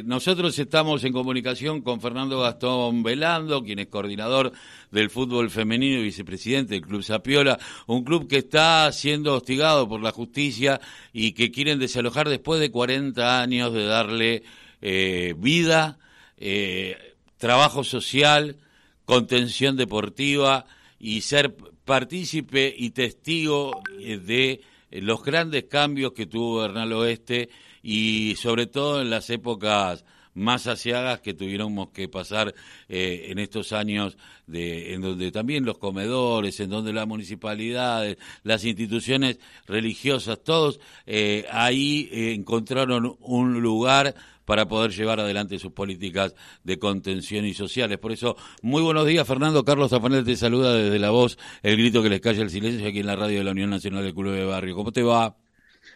Eh, nosotros estamos en comunicación con Fernando Gastón Velando, quien es coordinador del fútbol femenino y vicepresidente del Club Zapiola, un club que está siendo hostigado por la justicia y que quieren desalojar después de 40 años de darle eh, vida, eh, trabajo social, contención deportiva y ser partícipe y testigo de los grandes cambios que tuvo Bernal Oeste y sobre todo en las épocas más asiagas que tuviéramos que pasar eh, en estos años de, en donde también los comedores, en donde las municipalidades, las instituciones religiosas, todos eh, ahí eh, encontraron un lugar para poder llevar adelante sus políticas de contención y sociales. Por eso, muy buenos días, Fernando. Carlos Zafanel te saluda desde la voz, el grito que les calla el silencio aquí en la radio de la Unión Nacional del Club de Barrio. ¿Cómo te va?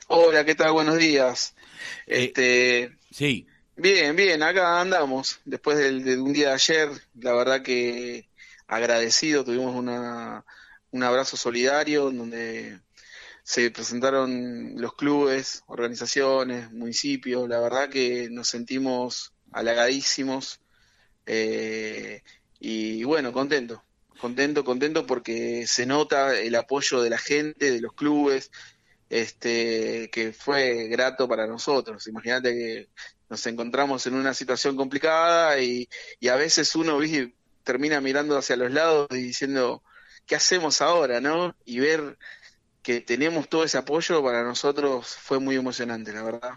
Hola, ¿qué tal? Buenos días. Eh, este, sí. Bien, bien, acá andamos. Después de un día de ayer, la verdad que agradecido, tuvimos una, un abrazo solidario donde se presentaron los clubes, organizaciones, municipios, la verdad que nos sentimos halagadísimos eh, y bueno, contento, contento, contento porque se nota el apoyo de la gente, de los clubes, este, que fue grato para nosotros. Imagínate que nos encontramos en una situación complicada y, a veces uno termina mirando hacia los lados y diciendo, ¿qué hacemos ahora? ¿no? Y ver que tenemos todo ese apoyo para nosotros fue muy emocionante, la verdad.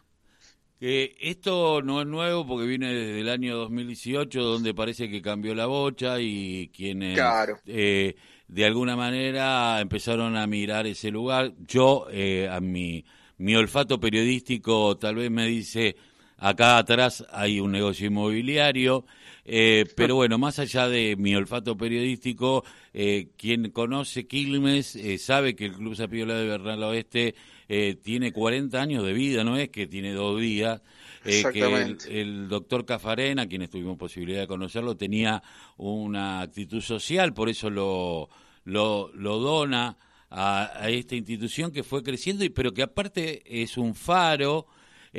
Que esto no es nuevo porque viene desde el año 2018 donde parece que cambió la bocha y quienes claro. eh, de alguna manera empezaron a mirar ese lugar. Yo, eh, a mi, mi olfato periodístico tal vez me dice, acá atrás hay un negocio inmobiliario, eh, pero bueno, más allá de mi olfato periodístico, eh, quien conoce Quilmes sabe que el Club Zapiola de Bernal Oeste tiene 40 años de vida, no es que tiene dos días. Eh, que el, el, doctor Cafarena, quienes tuvimos posibilidad de conocerlo, tenía una actitud social, por eso lo, lo, lo dona a, esta institución que fue creciendo, y, pero que aparte es un faro.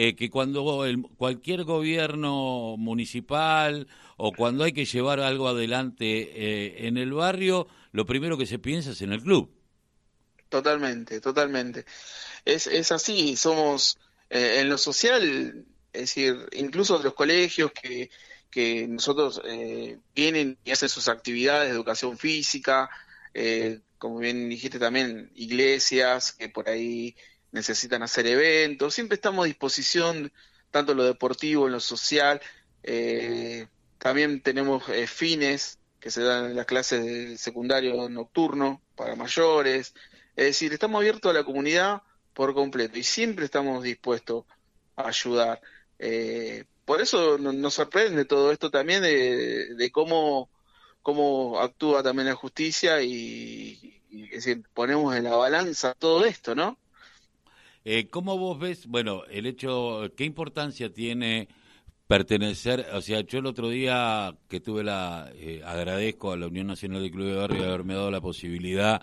Eh, que cuando el, cualquier gobierno municipal o cuando hay que llevar algo adelante eh, en el barrio, lo primero que se piensa es en el club. Totalmente, totalmente. Es, es así, somos en lo social es decir, incluso los colegios que, que nosotros eh, vienen y hacen sus actividades de educación física, eh, como bien dijiste también, iglesias que por ahí necesitan hacer eventos, siempre estamos a disposición, tanto en lo deportivo, en lo social, eh, también tenemos fines que se dan en las clases de secundario nocturno para mayores, es decir, estamos abiertos a la comunidad por completo y siempre estamos dispuestos a ayudar. Eh, por eso nos sorprende todo esto también de, cómo, cómo actúa también la justicia y, ponemos en la balanza todo esto, ¿no? Eh, ¿Cómo vos ves, bueno, el hecho, qué importancia tiene pertenecer, o sea, yo el otro día que tuve la, eh, agradezco a la Unión Nacional de Club de Barrio de haberme dado la posibilidad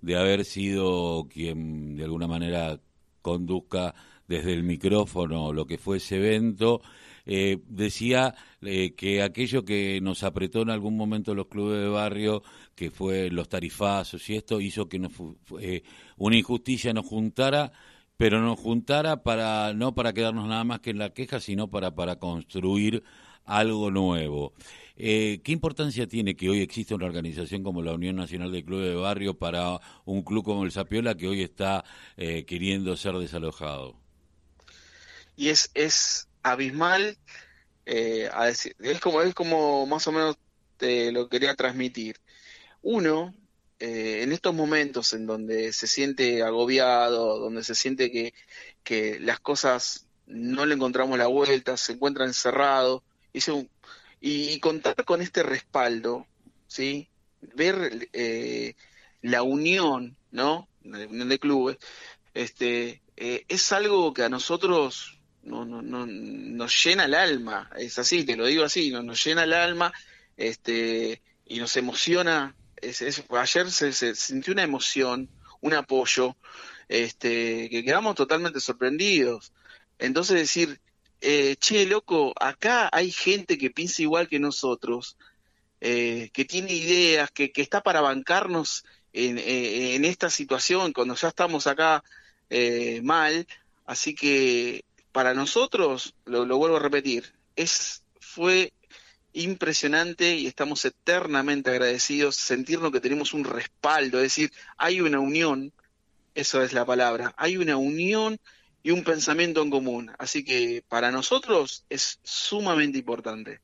de haber sido quien de alguna manera conduzca desde el micrófono lo que fue ese evento, eh, decía eh, que aquello que nos apretó en algún momento los clubes de barrio, que fue los tarifazos y esto, hizo que nos, eh, una injusticia nos juntara, pero nos juntara para no para quedarnos nada más que en la queja, sino para, para construir algo nuevo. ¿Qué importancia tiene que hoy exista una organización como la Unión Nacional de Clubes de Barrio para un club como el Sapiola que hoy está queriendo ser desalojado? y es, es abismal, eh, es, como, es como más o menos te lo quería transmitir. Uno, eh, en estos momentos en donde se siente agobiado, donde se siente que, que las cosas no le encontramos la vuelta, se encuentra encerrado, y, contar con este respaldo, ¿sí? ver eh, la unión, ¿no? La unión de clubes, este, es algo que a nosotros no, no, no, nos llena el alma, es así, te lo digo así, nos llena el alma este, y nos emociona. Ayer se, sintió una emoción, un apoyo, este, que quedamos totalmente sorprendidos. Entonces decir, eh, che, loco, acá hay gente que piensa igual que nosotros, eh, que tiene ideas, que, está para bancarnos en, eh, esta situación cuando ya estamos acá mal. Así que para nosotros, lo, lo vuelvo a repetir, es, fue impresionante y estamos eternamente agradecidos, sentirnos que tenemos un respaldo, es decir, hay una unión, eso es la palabra, hay una unión y un pensamiento en común. Así que para nosotros es sumamente importante.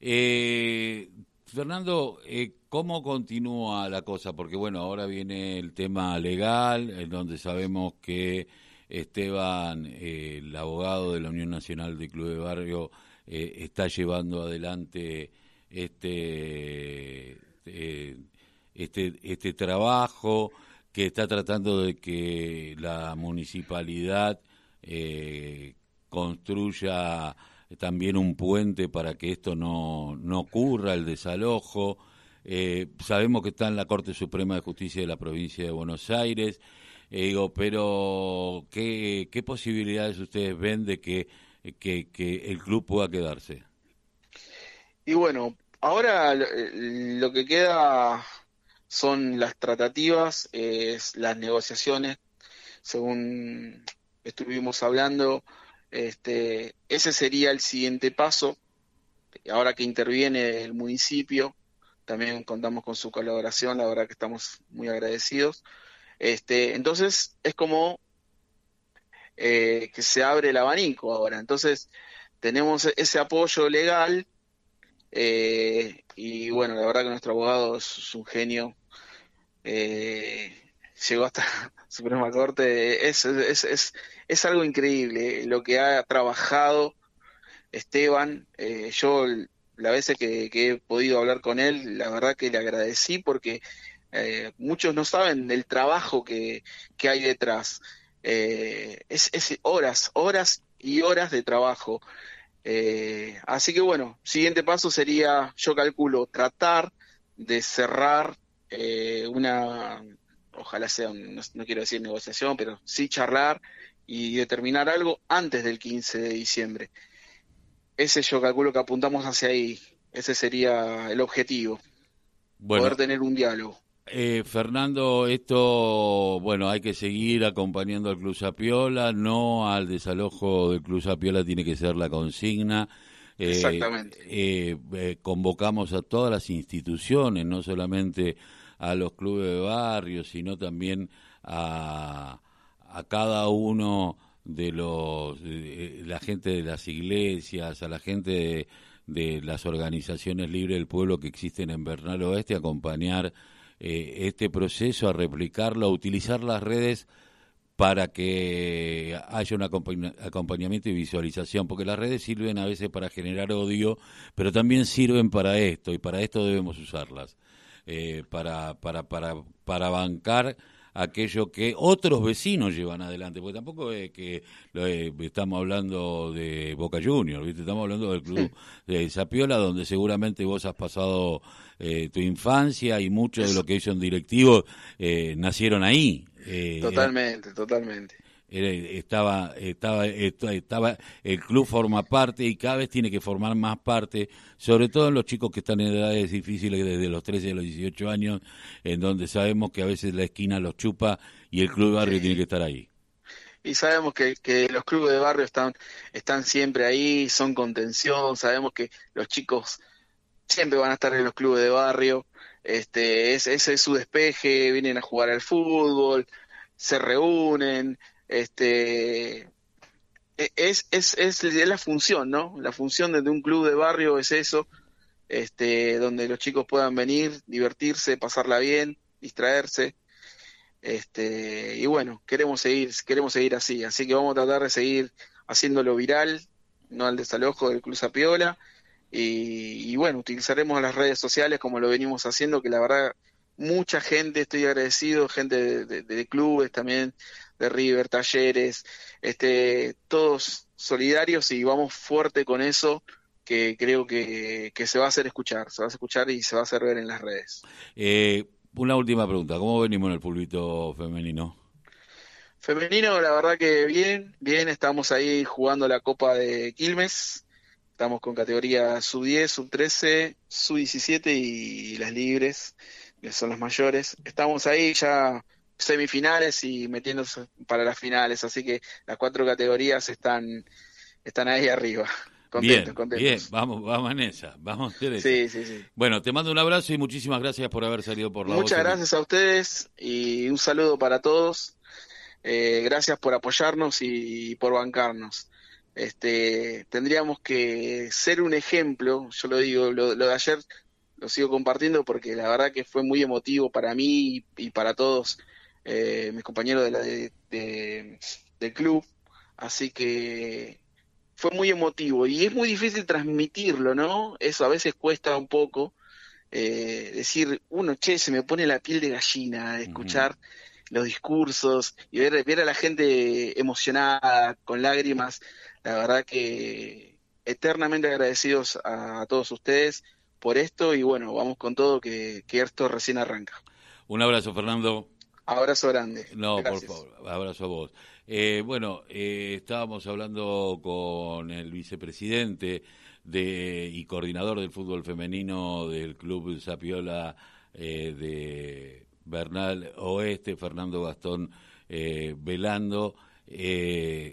Eh, Fernando, eh, ¿cómo continúa la cosa? Porque bueno, ahora viene el tema legal, en donde sabemos que Esteban, eh, el abogado de la Unión Nacional de Club de Barrio, eh, está llevando adelante este, eh, este, este trabajo, que está tratando de que la municipalidad eh, construya también un puente para que esto no, no ocurra, el desalojo. sabemos que está en la Corte Suprema de Justicia de la provincia de Buenos Aires, digo, pero ¿qué, ¿qué posibilidades ustedes ven de que que, que el club pueda quedarse? Y bueno, ahora lo que queda son las tratativas, es las negociaciones, según estuvimos hablando, este, ese sería el siguiente paso. Ahora que interviene el municipio, también contamos con su colaboración, la verdad que estamos muy agradecidos. Este, entonces es como eh, que se abre el abanico ahora. Entonces, tenemos ese apoyo legal eh, y bueno, la verdad que nuestro abogado es, un genio. Eh, llegó hasta Suprema Corte, es, es, es, es, algo increíble lo que ha trabajado Esteban. yo, la veces que, he podido hablar con él, la verdad que le agradecí porque muchos no saben del trabajo que, que hay detrás. Eh, es, horas, horas y horas de trabajo. Eh, así que bueno, siguiente paso sería, yo calculo, tratar de cerrar eh, una, ojalá sea, no, quiero decir negociación, pero sí charlar y determinar algo antes del 15 de diciembre. Ese yo calculo que apuntamos hacia ahí. Ese sería el objetivo. Poder tener un diálogo. Eh, Fernando, esto, bueno, hay que seguir acompañando al Club Zapiola, no al desalojo del Club Zapiola tiene que ser la consigna. Eh, Exactamente. Eh, convocamos a todas las instituciones, no solamente a los clubes de barrio, sino también a, a cada uno de los, la gente de las iglesias, a la gente de, de las organizaciones libres del pueblo que existen en Bernal Oeste, acompañar eh, este proceso, a replicarlo, a utilizar las redes para que haya un acompañamiento y visualización, porque las redes sirven a veces para generar odio, pero también sirven para esto, y para esto debemos usarlas, eh, para, para, para, para bancar aquello que otros vecinos llevan adelante, porque tampoco es que eh, estamos hablando de Boca Juniors, estamos hablando del club de Zapiola, donde seguramente vos has pasado eh, tu infancia y mucho de lo que hizo en directivo eh, nacieron ahí. totalmente, totalmente estaba, estaba, estaba, el club forma parte y cada vez tiene que formar más parte, sobre todo en los chicos que están en edades difíciles desde los 13 a los 18 años, en donde sabemos que a veces la esquina los chupa y el club de barrio tiene que estar ahí. Y sabemos que, que los clubes de barrio están, están siempre ahí, son contención, sabemos que los chicos siempre van a estar en los clubes de barrio, este, ese es su despeje, vienen a jugar al fútbol, se reúnen, este, e, es, es, es, la función, ¿no? La función de un club de barrio es eso, este, donde los chicos puedan venir, divertirse, pasarla bien, distraerse. Este, y bueno, queremos seguir, queremos seguir así, así que vamos a tratar de seguir haciéndolo viral, no al desalojo del Club Zapiola, y, y bueno, utilizaremos las redes sociales como lo venimos haciendo, que la verdad mucha gente, estoy agradecido, gente de, clubes también, de River, Talleres, este, todos solidarios y vamos fuerte con eso que creo que, se va a hacer escuchar, se va a escuchar y se va a hacer ver en las redes. Eh, una última pregunta, ¿cómo venimos en el público femenino? Femenino, la verdad que bien, bien, estamos ahí jugando la Copa de Quilmes, estamos con categoría sub-10, sub-13, sub-17 y las libres, que son las mayores. Estamos ahí ya semifinales y metiéndose para las finales, así que las cuatro categorías están, están ahí arriba. Contentos, bien, contentos. Bien, vamos, vamos en esa, vamos a. Sí, sí, sí. Bueno, te mando un abrazo y muchísimas gracias por haber salido por la Muchas gracias a ustedes y un saludo para todos. Eh, gracias por apoyarnos y, por bancarnos. Este, tendríamos que ser un ejemplo, yo lo digo, lo, de ayer lo sigo compartiendo porque la verdad que fue muy emotivo para mí y, para todos eh, mis compañeros de la, de, del club, así que fue muy emotivo y es muy difícil transmitirlo, ¿no? Eso a veces cuesta un poco eh, decir, uno, che, se me pone la piel de gallina, escuchar los discursos y ver, ver a la gente emocionada, con lágrimas, la verdad que eternamente agradecidos a, todos ustedes por esto y bueno, vamos con todo que, que esto recién arranca. Un abrazo, Fernando. Abrazo grande. No, por favor, abrazo a vos. Eh, bueno, eh, estábamos hablando con el vicepresidente de, y coordinador del fútbol femenino del Club Zapiola eh, de Bernal Oeste, Fernando Gastón eh, Velando.